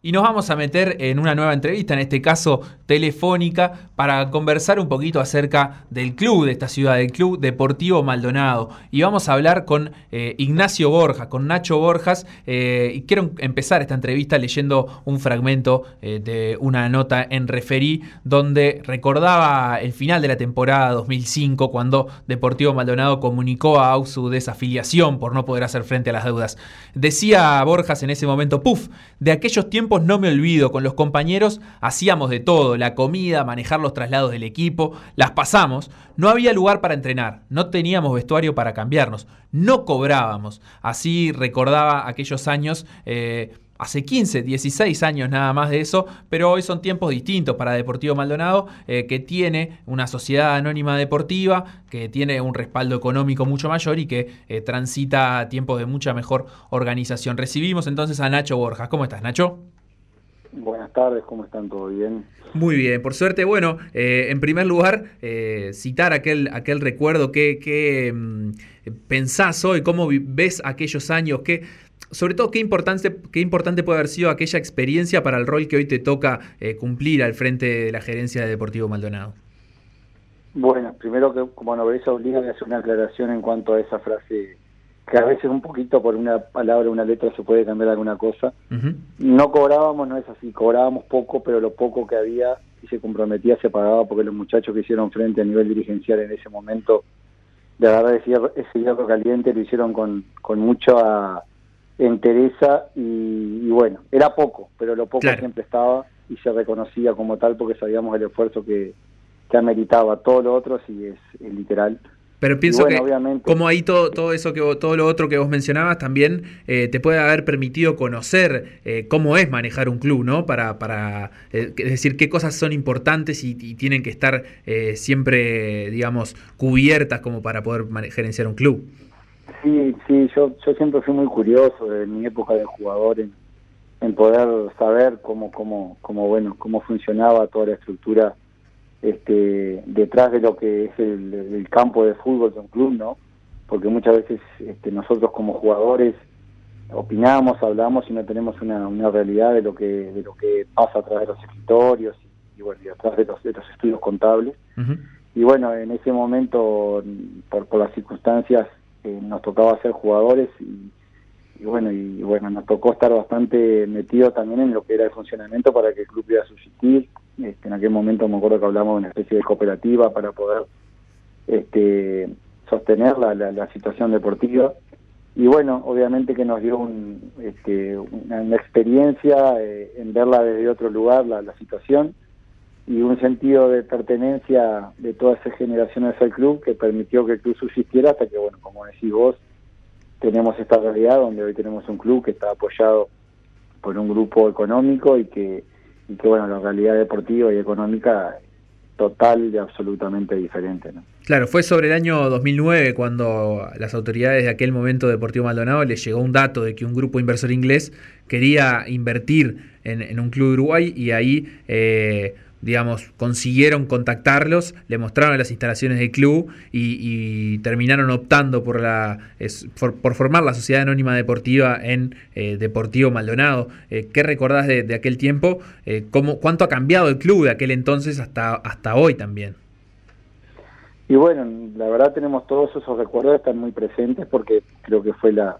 Y nos vamos a meter en una nueva entrevista, en este caso telefónica, para conversar un poquito acerca del club de esta ciudad, del Club Deportivo Maldonado. Y vamos a hablar con eh, Ignacio Borjas, con Nacho Borjas. Eh, y quiero empezar esta entrevista leyendo un fragmento eh, de una nota en Referí, donde recordaba el final de la temporada 2005, cuando Deportivo Maldonado comunicó a su desafiliación por no poder hacer frente a las deudas. Decía Borjas en ese momento, puff, de aquellos tiempos no me olvido, con los compañeros hacíamos de todo, la comida, manejar los traslados del equipo, las pasamos, no había lugar para entrenar, no teníamos vestuario para cambiarnos, no cobrábamos. Así recordaba aquellos años. Eh, hace 15, 16 años nada más de eso, pero hoy son tiempos distintos para Deportivo Maldonado, eh, que tiene una sociedad anónima deportiva, que tiene un respaldo económico mucho mayor y que eh, transita tiempos de mucha mejor organización. Recibimos entonces a Nacho Borjas. ¿Cómo estás, Nacho? Buenas tardes, ¿cómo están? ¿Todo bien? Muy bien, por suerte, bueno, eh, en primer lugar, eh, citar aquel, aquel recuerdo que, que mm, pensás hoy, cómo ves aquellos años, que, sobre todo qué importante, qué importante puede haber sido aquella experiencia para el rol que hoy te toca eh, cumplir al frente de la gerencia de Deportivo Maldonado. Bueno, primero que como novelista obliga a hacer una aclaración en cuanto a esa frase que a veces un poquito por una palabra, una letra se puede cambiar alguna cosa. No cobrábamos, no es así, cobrábamos poco, pero lo poco que había y se comprometía se pagaba porque los muchachos que hicieron frente a nivel dirigencial en ese momento, de verdad ese hierro, ese hierro caliente lo hicieron con, con mucha entereza y, bueno, era poco, pero lo poco siempre estaba y se reconocía como tal porque sabíamos el esfuerzo que, que ameritaba. Todo lo otro, si es literal pero pienso que como ahí todo, todo eso que todo lo otro que vos mencionabas también eh, te puede haber permitido conocer eh, cómo es manejar un club, ¿no? Para, para eh, es decir, qué cosas son importantes y, tienen que estar siempre, digamos, cubiertas como para poder gerenciar un club. Sí, sí, yo, yo siempre fui muy curioso de mi época de jugador en, en poder saber cómo, cómo, cómo, bueno, cómo funcionaba toda la estructura este, detrás de lo que es el, campo de fútbol de un club, ¿no? Porque muchas veces este, nosotros como jugadores opinamos, hablamos y no tenemos una, una realidad de lo que de lo que pasa atrás de los escritorios y, bueno, y atrás de los, de los estudios contables. Y bueno, en ese momento, por, por las circunstancias, eh, nos tocaba ser jugadores y, y bueno, y bueno, nos tocó estar bastante metido también en lo que era el funcionamiento para que el club pudiera subsistir. Este, en aquel momento me acuerdo que hablamos de una especie de cooperativa para poder este, sostener la, la, situación deportiva. Y bueno, obviamente que nos dio un, este, una, experiencia eh, en verla desde otro lugar, la, la situación, y un sentido de pertenencia de todas esas generaciones al club que permitió que el club subsistiera hasta que, bueno, como decís vos, tenemos esta realidad donde hoy tenemos un club que está apoyado por un grupo económico y que, y que bueno, la realidad deportiva y económica total y absolutamente diferente. ¿no? Claro, fue sobre el año 2009 cuando las autoridades de aquel momento Deportivo Maldonado les llegó un dato de que un grupo inversor inglés quería invertir en, en un club de Uruguay y ahí... Eh, digamos, consiguieron contactarlos, le mostraron las instalaciones del club y, terminaron optando por, la, por, formar la Sociedad Anónima Deportiva en eh, Deportivo Maldonado. Eh, ¿Qué recordás de, aquel tiempo? Eh, cómo, ¿Cuánto ha cambiado el club de aquel entonces hasta, hasta hoy también? Y bueno, la verdad tenemos todos esos recuerdos, están muy presentes porque creo que fue la,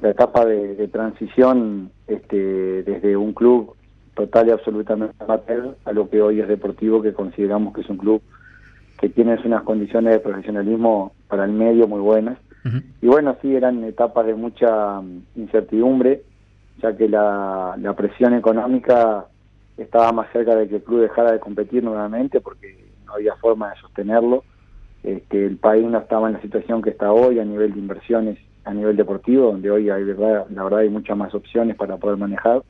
la etapa de, de transición este, desde un club total y absolutamente amateur a lo que hoy es deportivo, que consideramos que es un club que tiene unas condiciones de profesionalismo para el medio muy buenas. Y bueno, sí, eran etapas de mucha mm, incertidumbre, ya que la, la presión económica estaba más cerca de que el club dejara de competir nuevamente porque no había forma de sostenerlo. Este, el país no estaba en la situación que está hoy a nivel de inversiones, a nivel deportivo, donde hoy hay verdad, la verdad hay muchas más opciones para poder manejar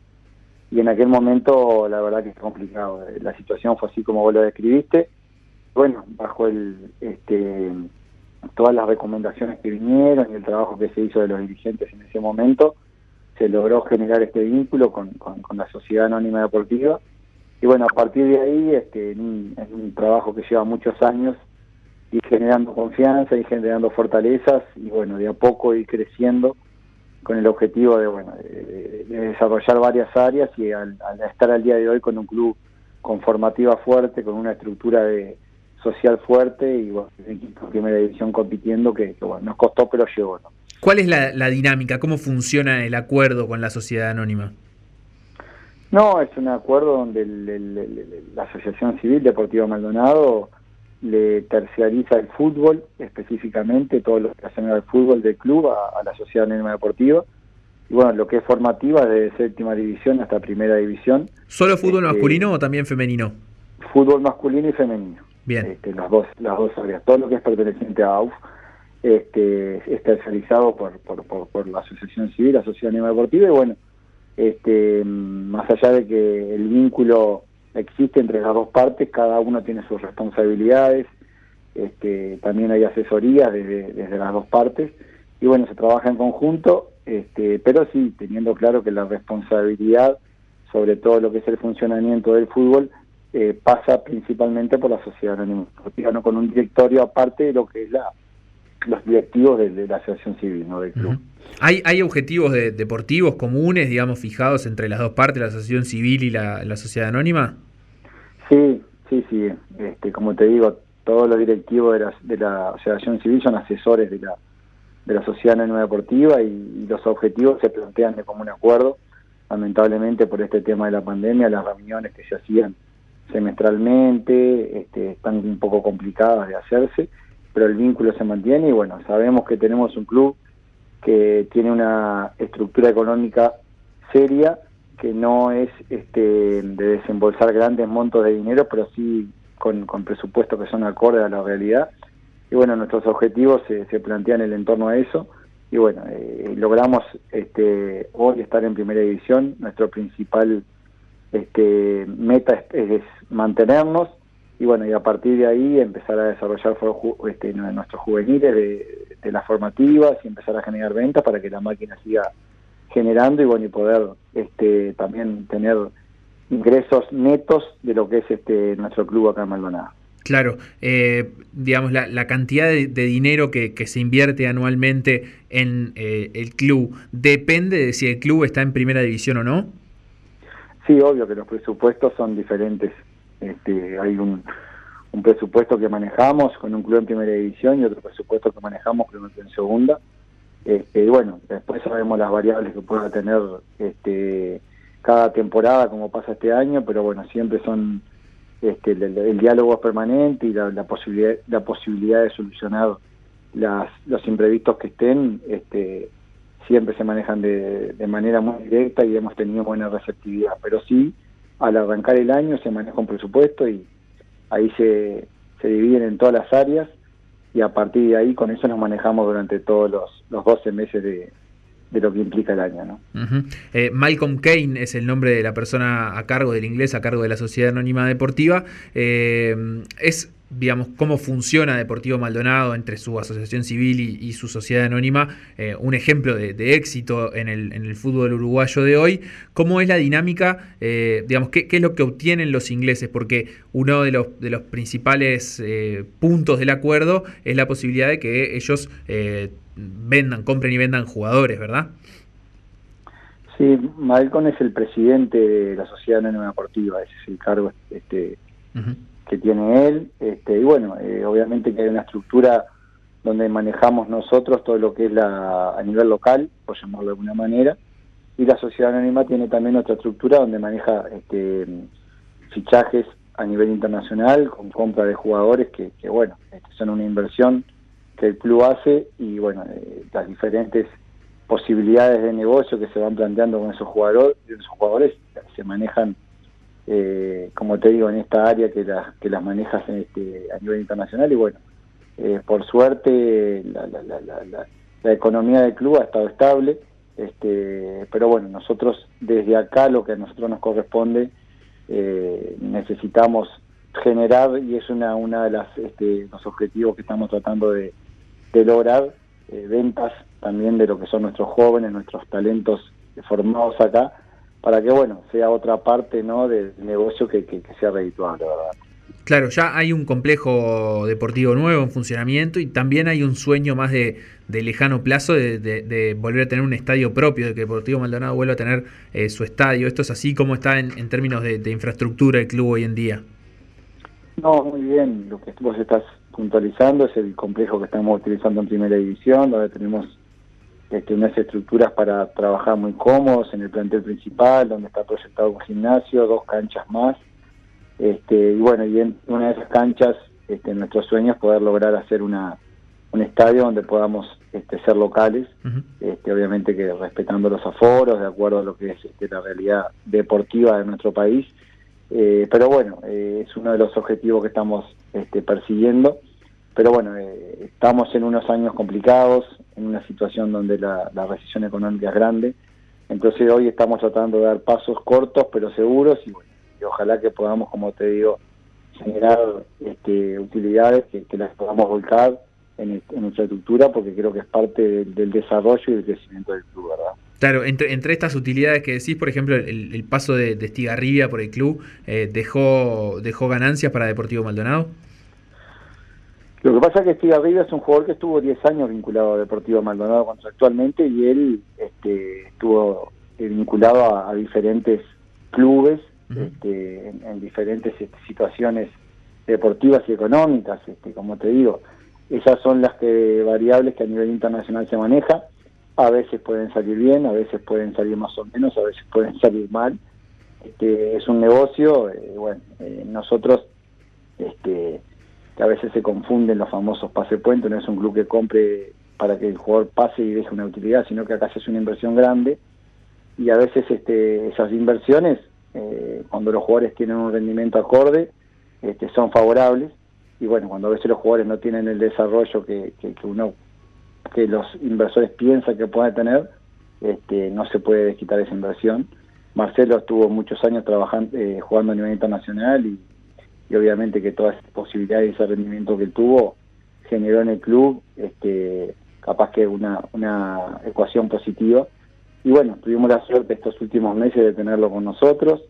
y en aquel momento la verdad que es complicado. La situación fue así como vos lo describiste. Bueno, bajo el este todas las recomendaciones que vinieron y el trabajo que se hizo de los dirigentes en ese momento, se logró generar este vínculo con, con, la Sociedad Anónima Deportiva. Y bueno, a partir de ahí, este, en un, en un trabajo que lleva muchos años, y generando confianza y generando fortalezas, y bueno, de a poco ir creciendo con el objetivo de, bueno, de, desarrollar varias áreas y al, estar al día de hoy con un club con formativa fuerte, con una estructura de social fuerte y bueno, equipo primera división compitiendo que, bueno, nos costó pero llegó. ¿no? ¿Cuál es la, la, dinámica? ¿Cómo funciona el acuerdo con la sociedad anónima? No, es un acuerdo donde la Asociación Civil Deportiva Maldonado le terciariza el fútbol, específicamente todo lo que hacen el fútbol del club a, la Sociedad Anónima Deportiva. Y bueno, lo que es formativa, desde séptima división hasta primera división. ¿Solo fútbol este, masculino o también femenino? Fútbol masculino y femenino. Bien. Este, las, dos, las dos áreas. Todo lo que es perteneciente a AUF este, es terciarizado por, por, por, la Asociación Civil, la Sociedad Anónima Deportiva. Y bueno, este, más allá de que el vínculo existe entre las dos partes, cada uno tiene sus responsabilidades, este, también hay asesorías desde, desde las dos partes y bueno, se trabaja en conjunto, este, pero sí teniendo claro que la responsabilidad sobre todo lo que es el funcionamiento del fútbol eh, pasa principalmente por la sociedad anónima con un directorio aparte de lo que es la los directivos de, la asociación civil, no del club. ¿Hay, ¿Hay objetivos deportivos comunes, digamos, fijados entre las dos partes, la asociación civil y la, la sociedad anónima? Sí, sí, sí. Este, como te digo, todos los directivos de la, de la Asociación Civil son asesores de la, de la Sociedad Anónima Deportiva y, los objetivos se plantean de común acuerdo. Lamentablemente, por este tema de la pandemia, las reuniones que se hacían semestralmente este, están un poco complicadas de hacerse, pero el vínculo se mantiene y bueno, sabemos que tenemos un club que tiene una estructura económica seria que no es este, de desembolsar grandes montos de dinero, pero sí con, presupuestos que son acordes a la realidad. Y bueno, nuestros objetivos se, plantean en el entorno a eso. Y bueno, eh, logramos este, hoy estar en primera división. Nuestro principal este, meta es, mantenernos y bueno, y a partir de ahí empezar a desarrollar este, nuestros juveniles de, de las formativas y empezar a generar ventas para que la máquina siga generando y bueno y poder este también tener ingresos netos de lo que es este nuestro club acá en Maldonado. Claro, eh, digamos, la, la cantidad de, dinero que, que, se invierte anualmente en eh, el club, ¿depende de si el club está en primera división o no? Sí, obvio que los presupuestos son diferentes. Este, hay un, presupuesto que manejamos con un club en primera división y otro presupuesto que manejamos con un club en segunda. Este, y bueno, después sabemos las variables que pueda tener este, cada temporada, como pasa este año, pero bueno, siempre son este, el, diálogo permanente y la, posibilidad la posibilidad de solucionar las, los imprevistos que estén este, siempre se manejan de, de manera muy directa y hemos tenido buena receptividad. Pero sí, al arrancar el año se maneja un presupuesto y ahí se, se dividen en todas las áreas y a partir de ahí con eso nos manejamos durante todos los, los 12 meses de, de lo que implica el año. ¿no? Eh, Malcolm Kane es el nombre de la persona a cargo del inglés, a cargo de la Sociedad Anónima Deportiva. Eh, es digamos, cómo funciona Deportivo Maldonado entre su asociación civil y, su sociedad anónima, eh, un ejemplo de, éxito en el, en el, fútbol uruguayo de hoy, cómo es la dinámica, eh, digamos, qué, es lo que obtienen los ingleses, porque uno de los, de los principales eh, puntos del acuerdo es la posibilidad de que ellos vendan, compren y vendan jugadores, ¿verdad? Sí, Malcolm es el presidente de la Sociedad Anónima Deportiva, ese es el cargo este, que tiene él, este, y bueno, eh, obviamente que hay una estructura donde manejamos nosotros todo lo que es la a nivel local, por llamarlo de alguna manera, y la sociedad anónima tiene también otra estructura donde maneja este, fichajes a nivel internacional con compra de jugadores que, bueno, este, son una inversión que el club hace y bueno, eh, las diferentes posibilidades de negocio que se van planteando con esos jugadores, esos jugadores se manejan eh, como te digo, en esta área que, las que las manejas este, a nivel internacional y bueno, eh, por suerte la, la, la, la, economía del club ha estado estable, este, pero bueno, nosotros desde acá lo que a nosotros nos corresponde eh, necesitamos generar y es una una de las este, los objetivos que estamos tratando de, de lograr eh, ventas también de lo que son nuestros jóvenes, nuestros talentos formados acá para que, bueno, sea otra parte ¿no? del negocio que, que, que sea redituable, ¿verdad? Claro, ya hay un complejo deportivo nuevo en funcionamiento y también hay un sueño más de, lejano plazo de, volver a tener un estadio propio, de que Deportivo Maldonado vuelva a tener eh, su estadio. ¿Esto es así como está en, términos de, infraestructura el club hoy en día? No, muy bien. Lo que vos estás puntualizando es el complejo que estamos utilizando en primera división, donde tenemos este, unas estructuras para trabajar muy cómodos en el plantel principal, donde está proyectado un gimnasio, dos canchas más este, y bueno, y en una de esas canchas, este, nuestro sueño es poder lograr hacer una, un estadio donde podamos este, ser locales, este, obviamente que respetando los aforos, de acuerdo a lo que es este, la realidad deportiva de nuestro país. Eh, pero bueno, eh, es uno de los objetivos que estamos este, persiguiendo. Pero bueno, eh, estamos en unos años complicados, en una situación donde la, la recesión económica es grande. Entonces hoy estamos tratando de dar pasos cortos pero seguros y bueno, y ojalá que podamos, como te digo, generar este, utilidades que, las podamos volcar en, nuestra estructura porque creo que es parte del, desarrollo y del crecimiento del club, ¿verdad? Claro, entre, entre estas utilidades que decís, por ejemplo, el, paso de, de, por el club, eh, ¿dejó, ¿dejó ganancias para Deportivo Maldonado? Lo que pasa es que Estigarribia es un jugador que estuvo 10 años vinculado a Deportivo Maldonado contractualmente y él este, estuvo vinculado a diferentes clubes este, en, diferentes este, situaciones deportivas y económicas, este, como te digo. Esas son las que variables que a nivel internacional se maneja. A veces pueden salir bien, a veces pueden salir más o menos, a veces pueden salir mal. Este, es un negocio, eh, bueno, eh, nosotros, este, que a veces se confunden los famosos pase puente, no es un club que compre para que el jugador pase y deje una utilidad, sino que acá se hace una inversión grande y a veces este, esas inversiones eh, cuando los jugadores tienen un rendimiento acorde, este, son favorables, y bueno, cuando a veces los jugadores no tienen el desarrollo que, uno, que los inversores piensan que pueden tener, este, no se puede desquitar esa inversión. Marcelo estuvo muchos años trabajando, eh, jugando a nivel internacional y, obviamente que todas esas posibilidades y ese rendimiento que tuvo generó en el club este, capaz que una, una ecuación positiva y bueno, tuvimos la suerte estos últimos meses de tenerlo con nosotros,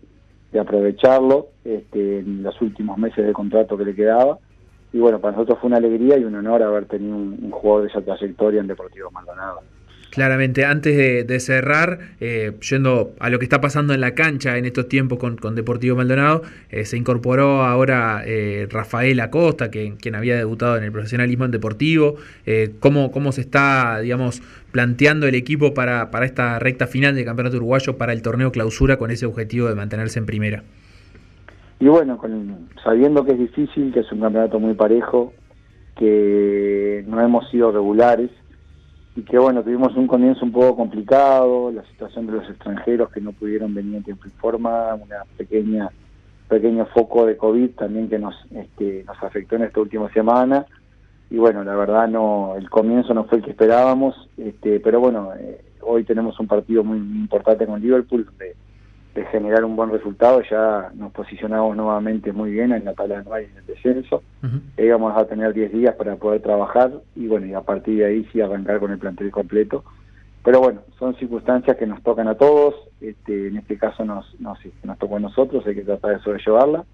de aprovecharlo este, en los últimos meses de contrato que le quedaba. Y bueno, para nosotros fue una alegría y un honor haber tenido un, jugador de esa trayectoria en Deportivo Maldonado. Claramente, antes de, cerrar, eh, yendo a lo que está pasando en la cancha en estos tiempos con, Deportivo Maldonado, eh, se incorporó ahora eh, Rafael Acosta, que, quien había debutado en el profesionalismo en Deportivo. ¿cómo, ¿Cómo se está, digamos, planteando el equipo para, para esta recta final del Campeonato Uruguayo para el torneo clausura con ese objetivo de mantenerse en primera? Y bueno, sabiendo que es difícil, que es un campeonato muy parejo, que no hemos sido regulares, y que bueno, tuvimos un comienzo un poco complicado, la situación de los extranjeros que no pudieron venir en tiempo y forma, una pequeña pequeño foco de COVID también que nos este, nos afectó en esta última semana. Y bueno, la verdad no el comienzo no fue el que esperábamos, este, pero bueno, eh, hoy tenemos un partido muy, importante con Liverpool donde de generar un buen resultado, ya nos posicionamos nuevamente muy bien en la tabla anual y en el descenso. Uh vamos a tener 10 días para poder trabajar y bueno, y a partir de ahí sí arrancar con el plantel completo. Pero bueno, son circunstancias que nos tocan a todos, este, en este caso nos, nos, nos tocó a nosotros, hay que tratar de sobrellevarla.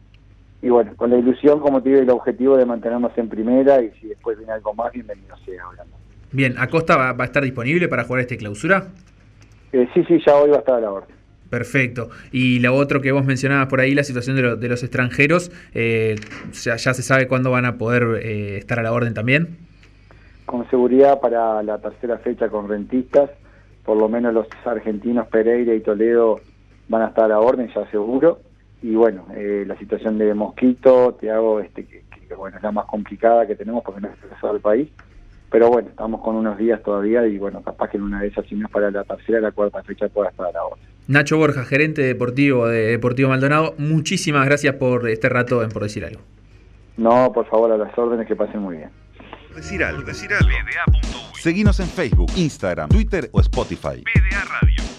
Y bueno, con la ilusión, como te digo, el objetivo de mantenernos en primera y si después viene algo más, bienvenido sea hablando. Bien, ¿Acosta va, va a estar disponible para jugar este clausura? Eh, sí, sí, ya hoy va a estar a la orden. Perfecto. Y lo otro que vos mencionabas por ahí, la situación de, los extranjeros, eh, ya, se sabe cuándo van a poder eh, estar a la orden también. Con seguridad para la tercera fecha con rentistas, por lo menos los argentinos Pereira y Toledo van a estar a la orden, ya seguro. Y bueno, eh, la situación de Mosquito, te hago este, que, bueno, es la más complicada que tenemos porque no es el país. Pero bueno, estamos con unos días todavía y bueno, capaz que en una de esas, si no es para la tercera, la cuarta fecha pueda estar a la orden. Nacho Borja, gerente deportivo de Deportivo Maldonado, muchísimas gracias por este rato en Por Decir Algo. No, por favor, a las órdenes que pasen muy bien. Decir algo. Decir algo. Seguinos en Facebook, Instagram, Twitter o Spotify. PDA Radio.